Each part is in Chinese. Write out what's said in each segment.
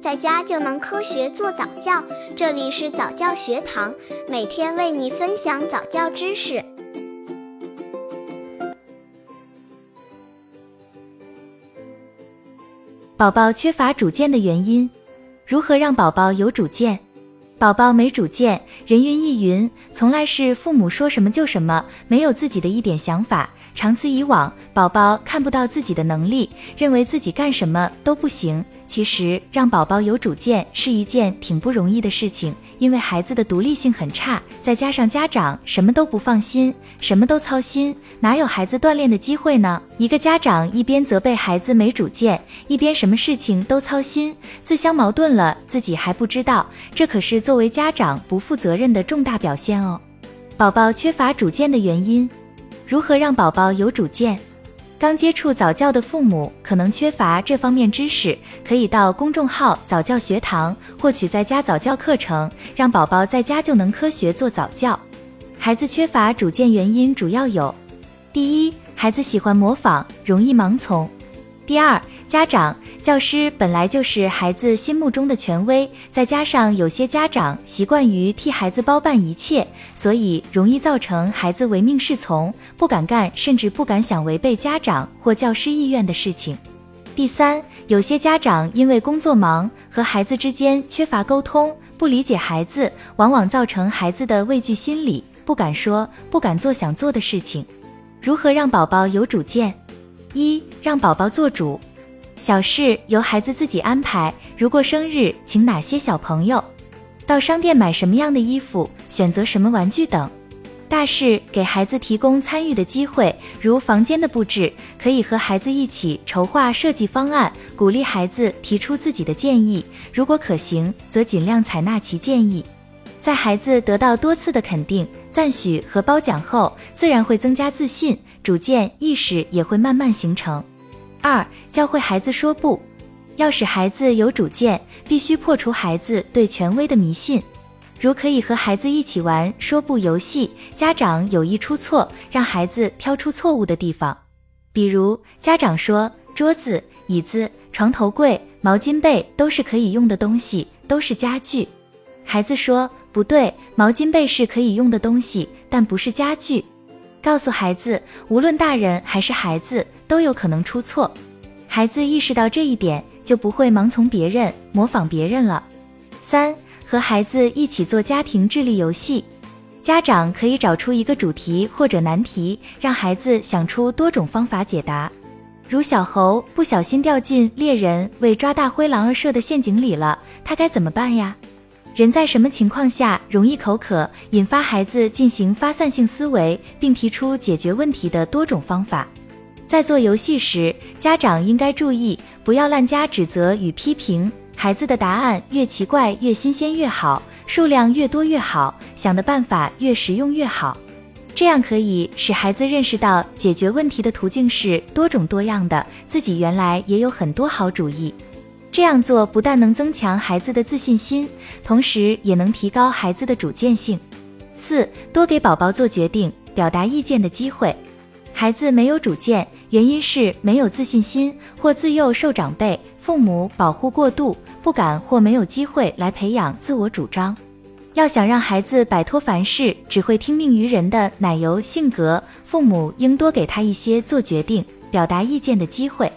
在家就能科学做早教。这里是早教学堂，每天为你分享早教知识。宝宝缺乏主见的原因，如何让宝宝有主见？宝宝没主见，人云亦云，从来是父母说什么就什么，没有自己的一点想法。长此以往，宝宝看不到自己的能力，认为自己干什么都不行。其实，让宝宝有主见是一件挺不容易的事情，因为孩子的独立性很差，再加上家长什么都不放心，什么都操心，哪有孩子锻炼的机会呢？一个家长一边责备孩子没主见，一边什么事情都操心，自相矛盾了，自己还不知道，这可是作为家长不负责任的重大表现哦。宝宝缺乏主见的原因。如何让宝宝有主见？刚接触早教的父母可能缺乏这方面知识，可以到公众号早教学堂获取在家早教课程，让宝宝在家就能科学做早教。孩子缺乏主见原因主要有：第一，孩子喜欢模仿，容易盲从；第二，家长。教师本来就是孩子心目中的权威，再加上有些家长习惯于替孩子包办一切，所以容易造成孩子唯命是从，不敢干，甚至不敢想违背家长或教师意愿的事情。第三，有些家长因为工作忙，和孩子之间缺乏沟通，不理解孩子，往往造成孩子的畏惧心理，不敢说，不敢做想做的事情。如何让宝宝有主见？一，让宝宝做主。小事由孩子自己安排，如过生日请哪些小朋友，到商店买什么样的衣服，选择什么玩具等；大事给孩子提供参与的机会，如房间的布置，可以和孩子一起筹划设计方案，鼓励孩子提出自己的建议，如果可行，则尽量采纳其建议。在孩子得到多次的肯定、赞许和褒奖后，自然会增加自信，主见意识也会慢慢形成。二、教会孩子说不，要使孩子有主见，必须破除孩子对权威的迷信。如可以和孩子一起玩说不游戏，家长有意出错，让孩子挑出错误的地方。比如家长说桌子、椅子、床头柜、毛巾被都是可以用的东西，都是家具。孩子说不对，毛巾被是可以用的东西，但不是家具。告诉孩子，无论大人还是孩子。都有可能出错，孩子意识到这一点，就不会盲从别人、模仿别人了。三、和孩子一起做家庭智力游戏，家长可以找出一个主题或者难题，让孩子想出多种方法解答。如小猴不小心掉进猎人为抓大灰狼而设的陷阱里了，他该怎么办呀？人在什么情况下容易口渴？引发孩子进行发散性思维，并提出解决问题的多种方法。在做游戏时，家长应该注意，不要滥加指责与批评。孩子的答案越奇怪、越新鲜越好，数量越多越好，想的办法越实用越好。这样可以使孩子认识到解决问题的途径是多种多样的，自己原来也有很多好主意。这样做不但能增强孩子的自信心，同时也能提高孩子的主见性。四、多给宝宝做决定、表达意见的机会。孩子没有主见。原因是没有自信心，或自幼受长辈、父母保护过度，不敢或没有机会来培养自我主张。要想让孩子摆脱凡事只会听命于人的奶油性格，父母应多给他一些做决定、表达意见的机会。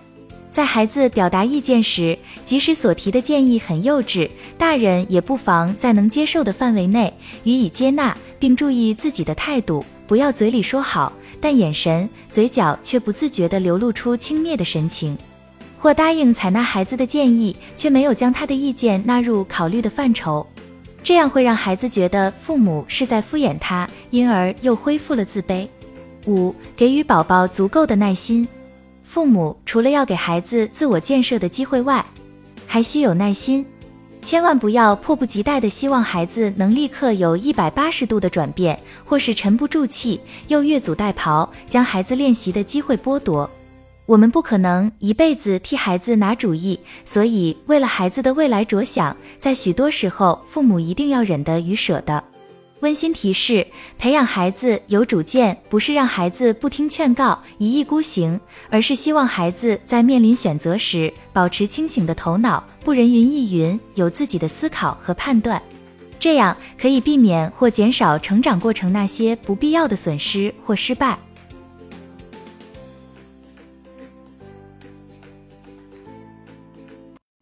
在孩子表达意见时，即使所提的建议很幼稚，大人也不妨在能接受的范围内予以接纳，并注意自己的态度。不要嘴里说好，但眼神、嘴角却不自觉地流露出轻蔑的神情；或答应采纳孩子的建议，却没有将他的意见纳入考虑的范畴，这样会让孩子觉得父母是在敷衍他，因而又恢复了自卑。五、给予宝宝足够的耐心。父母除了要给孩子自我建设的机会外，还需有耐心。千万不要迫不及待地希望孩子能立刻有一百八十度的转变，或是沉不住气又越俎代庖，将孩子练习的机会剥夺。我们不可能一辈子替孩子拿主意，所以为了孩子的未来着想，在许多时候，父母一定要忍得与舍得。温馨提示：培养孩子有主见，不是让孩子不听劝告、一意孤行，而是希望孩子在面临选择时，保持清醒的头脑，不人云亦云，有自己的思考和判断。这样可以避免或减少成长过程那些不必要的损失或失败。